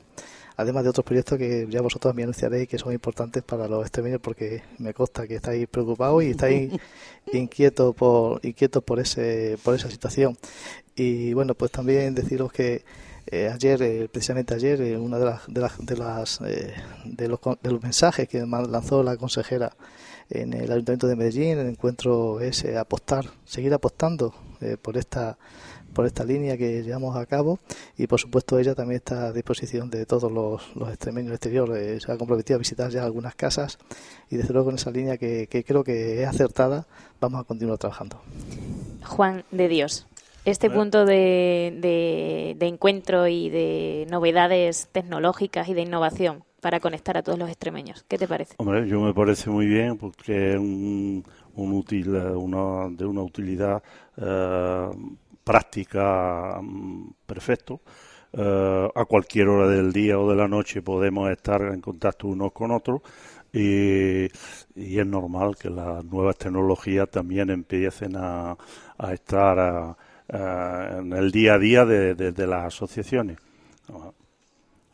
además de otros proyectos que ya vosotros me anunciaréis que son importantes para los extremeños porque me consta que estáis preocupados y estáis inquietos por inquietos por ese por esa situación. Y bueno, pues también deciros que eh, ayer, eh, precisamente ayer, eh, una de las de las de, las, eh, de, los, de los mensajes que lanzó la consejera en el Ayuntamiento de Medellín, el encuentro es eh, apostar, seguir apostando eh, por esta por esta línea que llevamos a cabo y por supuesto ella también está a disposición de todos los, los extremeños exteriores. Eh, se ha comprometido a visitar ya algunas casas y desde luego en esa línea que, que creo que es acertada vamos a continuar trabajando. Juan de Dios este punto de, de, de, encuentro y de novedades tecnológicas y de innovación para conectar a todos los extremeños. ¿Qué te parece? Hombre, yo me parece muy bien porque es un, un útil, una, de una utilidad eh, práctica um, perfecto. Uh, a cualquier hora del día o de la noche podemos estar en contacto unos con otros y, y es normal que las nuevas tecnologías también empiecen a, a estar a, a, en el día a día de, de, de las asociaciones.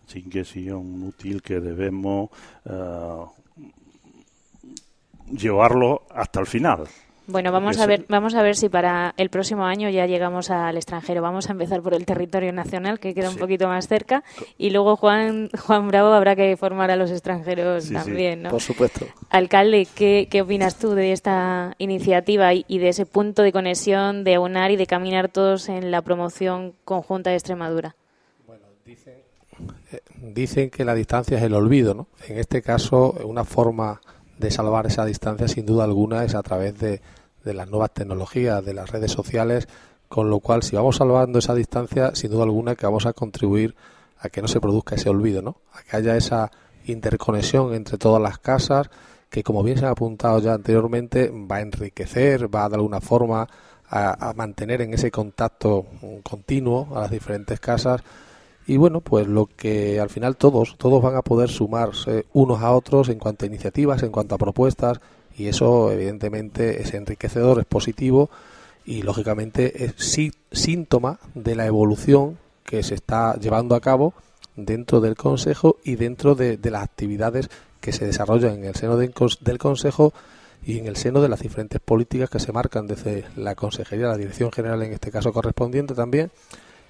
Así que sí es un útil que debemos uh, llevarlo hasta el final. Bueno, vamos a ver, vamos a ver si para el próximo año ya llegamos al extranjero. Vamos a empezar por el territorio nacional, que queda un poquito más cerca, y luego Juan Juan Bravo habrá que formar a los extranjeros sí, también, sí. ¿no? Por supuesto. Alcalde, ¿qué, ¿qué, opinas tú de esta iniciativa y, y, de ese punto de conexión, de aunar y de caminar todos en la promoción conjunta de Extremadura? Bueno, dicen, eh, dicen que la distancia es el olvido, ¿no? En este caso, una forma de salvar esa distancia, sin duda alguna, es a través de de las nuevas tecnologías, de las redes sociales, con lo cual si vamos salvando esa distancia, sin duda alguna que vamos a contribuir a que no se produzca ese olvido, ¿no? A que haya esa interconexión entre todas las casas, que como bien se ha apuntado ya anteriormente, va a enriquecer, va de alguna forma a, a mantener en ese contacto continuo a las diferentes casas y bueno, pues lo que al final todos, todos van a poder sumarse unos a otros en cuanto a iniciativas, en cuanto a propuestas, y eso evidentemente es enriquecedor, es positivo y lógicamente es sí, síntoma de la evolución que se está llevando a cabo dentro del Consejo y dentro de, las actividades que se desarrollan en el seno de, del Consejo y en el seno de las diferentes políticas que se marcan desde la Consejería, la Dirección General en este caso correspondiente también,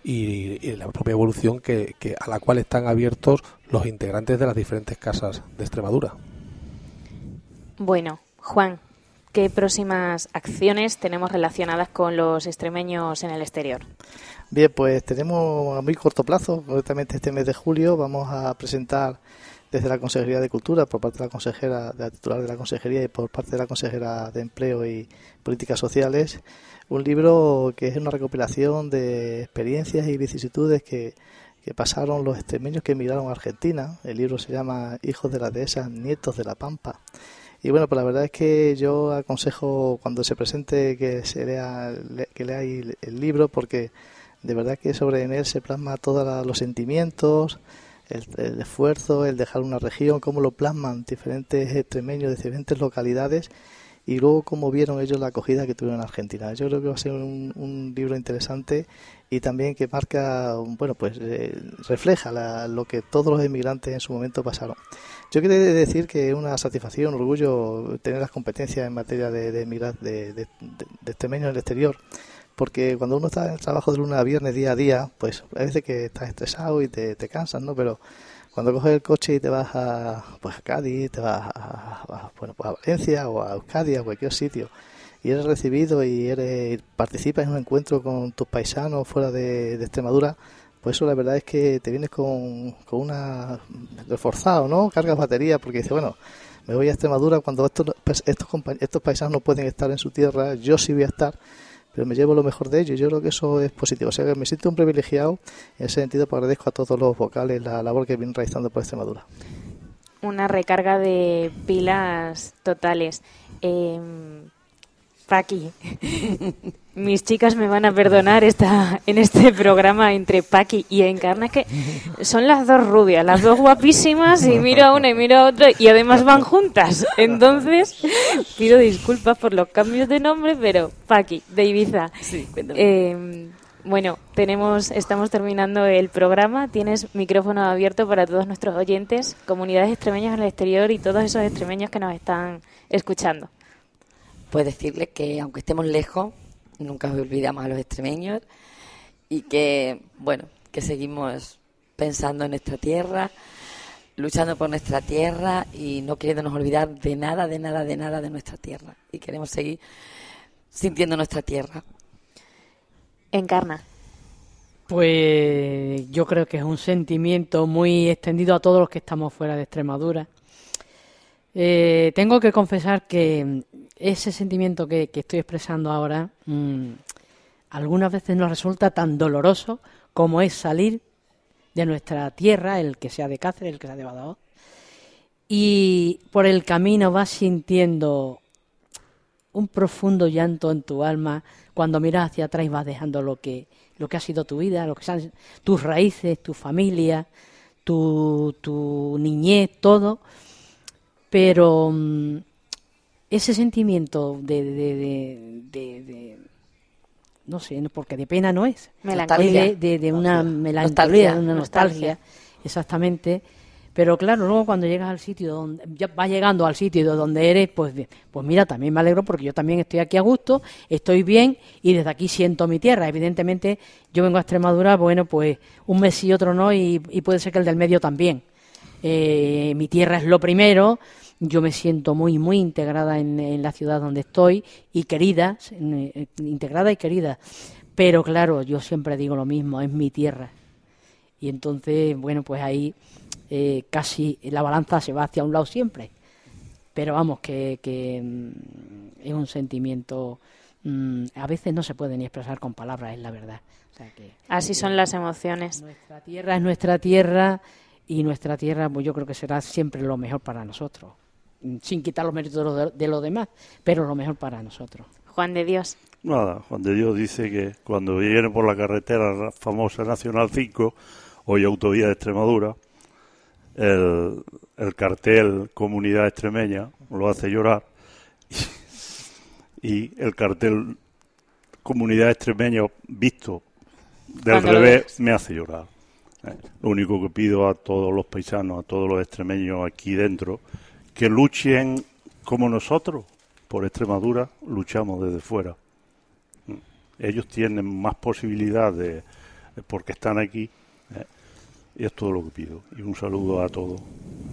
y, y la propia evolución que, que a la cual están abiertos los integrantes de las diferentes casas de Extremadura. Bueno, Juan, ¿qué próximas acciones tenemos relacionadas con los extremeños en el exterior? Bien, pues tenemos a muy corto plazo, concretamente este mes de julio, vamos a presentar desde la Consejería de Cultura, por parte de la consejera, de la titular de la Consejería y por parte de la consejera de Empleo y Políticas Sociales, un libro que es una recopilación de experiencias y vicisitudes que, que pasaron los extremeños que emigraron a Argentina. El libro se llama Hijos de la Dehesa, Nietos de la Pampa. Y bueno, pues la verdad es que yo aconsejo cuando se presente que se lea, que leáis el libro porque de verdad que sobre él se plasma todos los sentimientos, el, esfuerzo, el dejar una región, cómo lo plasman diferentes extremeños de diferentes localidades y luego cómo vieron ellos la acogida que tuvieron en Argentina. Yo creo que va a ser un, un libro interesante y también que marca, bueno, pues eh, refleja la, lo que todos los emigrantes en su momento pasaron. Yo quiero decir que es una satisfacción, un orgullo tener las competencias en materia de, de, de, de extremeños en el exterior porque cuando uno está en el trabajo de lunes a viernes día a día, pues a veces que estás estresado y te, te cansas, ¿no? Pero cuando coges el coche y te vas a, pues a Cádiz, te vas a, a, bueno, pues a Valencia o a Euskadi, a cualquier sitio, y eres recibido y eres participas en un encuentro con tus paisanos fuera de, de Extremadura, pues eso la verdad es que te vienes con, con una reforzado, ¿no? Cargas batería porque dices, bueno, me voy a Extremadura cuando estos, estos, estos paisanos no pueden estar en su tierra, yo sí voy a estar pero me llevo lo mejor de ello y yo creo que eso es positivo. O sea que me siento un privilegiado en ese sentido, pues agradezco a todos los vocales la labor que vienen realizando por Extremadura. Una recarga de pilas totales. Eh, Paqui, mis chicas me van a perdonar esta, en este programa entre Paqui y Encarna, que son las dos rubias, las dos guapísimas, y miro a una y miro a otra, y además van juntas. Entonces, pido disculpas por los cambios de nombre, pero Paqui, de Ibiza. Sí, eh, bueno, tenemos, estamos terminando el programa. Tienes micrófono abierto para todos nuestros oyentes, comunidades extremeñas en el exterior y todos esos extremeños que nos están escuchando pues decirles que aunque estemos lejos, nunca olvidamos a los extremeños y que, bueno, que seguimos pensando en nuestra tierra, luchando por nuestra tierra y no queriéndonos olvidar de nada, de nada, de nada de nuestra tierra. Y queremos seguir sintiendo nuestra tierra. Encarna. Pues yo creo que es un sentimiento muy extendido a todos los que estamos fuera de Extremadura. Eh, tengo que confesar que ese sentimiento que, estoy expresando ahora mmm, algunas veces nos resulta tan doloroso como es salir de nuestra tierra, el que sea de Cáceres, el que sea de Badajoz, y por el camino vas sintiendo un profundo llanto en tu alma cuando miras hacia atrás y vas dejando lo que lo que ha sido tu vida, lo que son tus raíces, tu familia, tu, tu niñez, todo pero um, ese sentimiento de, de, de, de, no sé, porque de pena no es, melancolía. de, de, una melancolía, nostalgia. una nostalgia, nostalgia, exactamente. Pero claro, luego cuando llegas al sitio donde ya vas llegando al sitio donde eres, pues pues mira, también me alegro porque yo también estoy aquí a gusto, estoy bien y desde aquí siento mi tierra. Evidentemente, yo vengo a Extremadura, bueno, pues un mes sí, otro no y, y puede ser que el del medio también. Eh, mi tierra es lo primero, yo me siento muy, muy integrada en, en la ciudad donde estoy y querida, en, integrada y querida. Pero claro, yo siempre digo lo mismo, es mi tierra. Y entonces, bueno, pues ahí eh, casi la balanza se va hacia un lado siempre. Pero vamos, que, que mm, es un sentimiento, mmm, a veces no se puede ni expresar con palabras, es la verdad. O sea que, Así son las emociones. Nuestra tierra es nuestra tierra y nuestra tierra, pues yo creo que será siempre lo mejor para nosotros sin quitar los méritos de los de, de lo demás, pero lo mejor para nosotros. Juan de Dios. Nada, Juan de Dios dice que cuando viene por la carretera famosa Nacional 5, hoy autovía de Extremadura, el, el cartel Comunidad Extremeña lo hace llorar y, y el cartel Comunidad Extremeña visto del revés me hace llorar. Eh, Lo único que pido a todos los paisanos, a todos los extremeños aquí dentro, que luchen como nosotros por Extremadura, luchamos desde fuera. Ellos tienen más posibilidad de, porque están aquí. ¿eh? Y es todo lo que pido. Y un saludo a todos.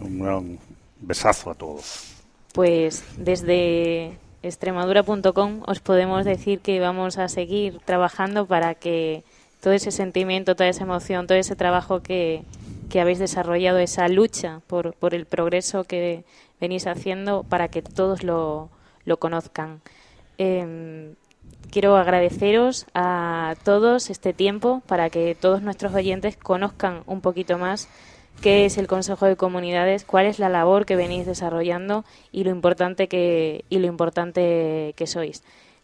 Un gran besazo a todos. Pues desde extremadura.com os podemos decir que vamos a seguir trabajando para que todo ese sentimiento, toda esa emoción, todo ese trabajo que, que habéis desarrollado, esa lucha por, por el progreso que venís haciendo, para que todos lo, lo conozcan. Em, quiero agradeceros a todos este tiempo para que todos nuestros oyentes conozcan un poquito más qué es el Consejo de Comunidades, cuál es la labor que venís desarrollando y lo importante que y lo importante que sois.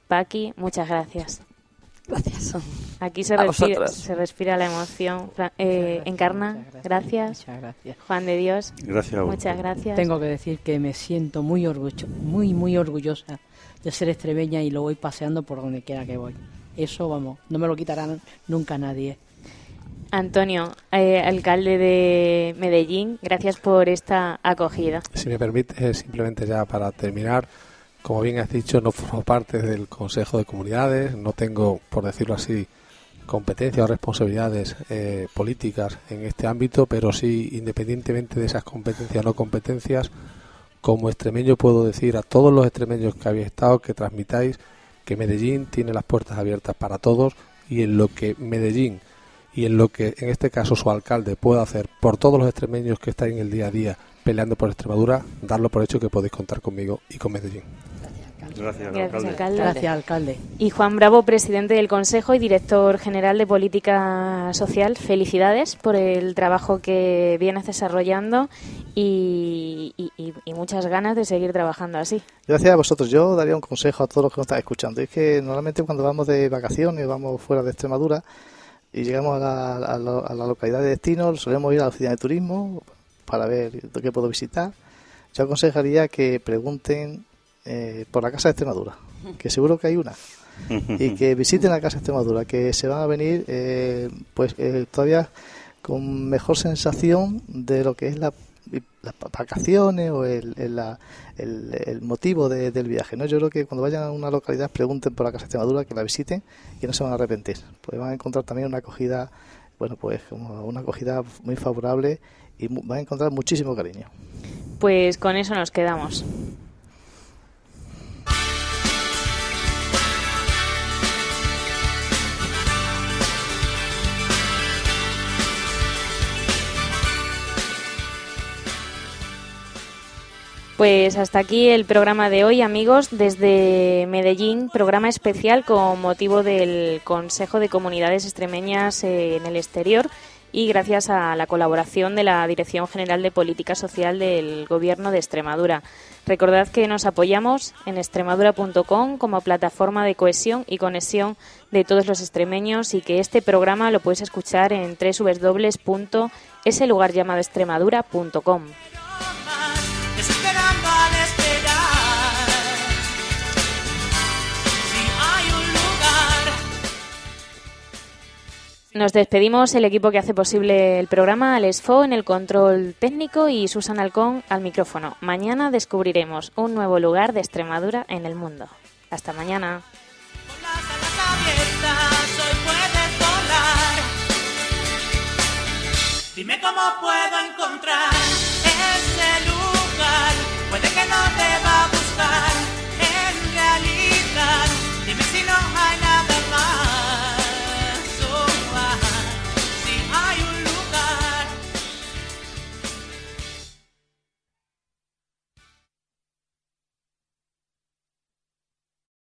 Paqui, muchas gracias. Gracias. Aquí se, A respira, vosotros. se respira la emoción. Eh, Encarna, gracias. Muchas gracias. Juan de Dios, Gracias a muchas gracias. Tengo que decir que me siento muy orgullo, muy muy orgullosa de ser extremeña y lo voy paseando por donde quiera que voy. Eso, vamos, no me lo quitarán nunca nadie. Antonio, eh, alcalde de Medellín, gracias por esta acogida. Si me permite, eh, simplemente ya para terminar, como bien has dicho, no formo parte del Consejo de Comunidades, no tengo, por decirlo así, competencias o responsabilidades eh, políticas en este ámbito, pero sí, independientemente de esas competencias o no competencias, como extremeño puedo decir a todos los extremeños que habéis estado que transmitáis que Medellín tiene las puertas abiertas para todos y en lo que Medellín y en lo que en este caso su alcalde pueda hacer por todos los extremeños que están en el día a día peleando por Extremadura, darlo por hecho que podéis contar conmigo y con Medellín. Gracias, Gracias, alcalde. alcalde. Gracias, alcalde. Y Juan Bravo, presidente del Consejo y director general de Política Social, felicidades por el trabajo que vienes desarrollando y, y- y- y muchas ganas de seguir trabajando así. Gracias a vosotros. Yo daría un consejo a todos los que nos están escuchando. Es que normalmente cuando vamos de vacaciones, vamos fuera de Extremadura y llegamos a la, a la- a la localidad de destino, solemos ir a la oficina de turismo para ver qué puedo visitar. Yo aconsejaría que pregunten eh, por la Casa de Extremadura, que seguro que hay una. y que visiten la Casa de Extremadura, que se van a venir eh, pues eh, todavía con mejor sensación de lo que es la, las vacaciones o el, el, el- el motivo de- del viaje. ¿no? Yo creo que cuando vayan a una localidad pregunten por la Casa de Extremadura, que la visiten y no se van a arrepentir. Pues van a encontrar también una acogida, bueno, pues como una acogida muy favorable y van a encontrar muchísimo cariño. Pues con eso nos quedamos. Pues hasta aquí el programa de hoy, amigos, desde Medellín, programa especial con motivo del Consejo de Comunidades Extremeñas en el exterior y gracias a la colaboración de la Dirección General de Política Social del Gobierno de Extremadura. Recordad que nos apoyamos en extremadura.com como plataforma de cohesión y conexión de todos los extremeños y que este programa lo puedes escuchar en www.eselugarllamadoextremadura.com. Nos despedimos el equipo que hace posible el programa, Alex Fo en el control técnico y Susan Alcón al micrófono. Mañana descubriremos un nuevo lugar de Extremadura en el mundo. Hasta mañana. Dime cómo puedo encontrar lugar.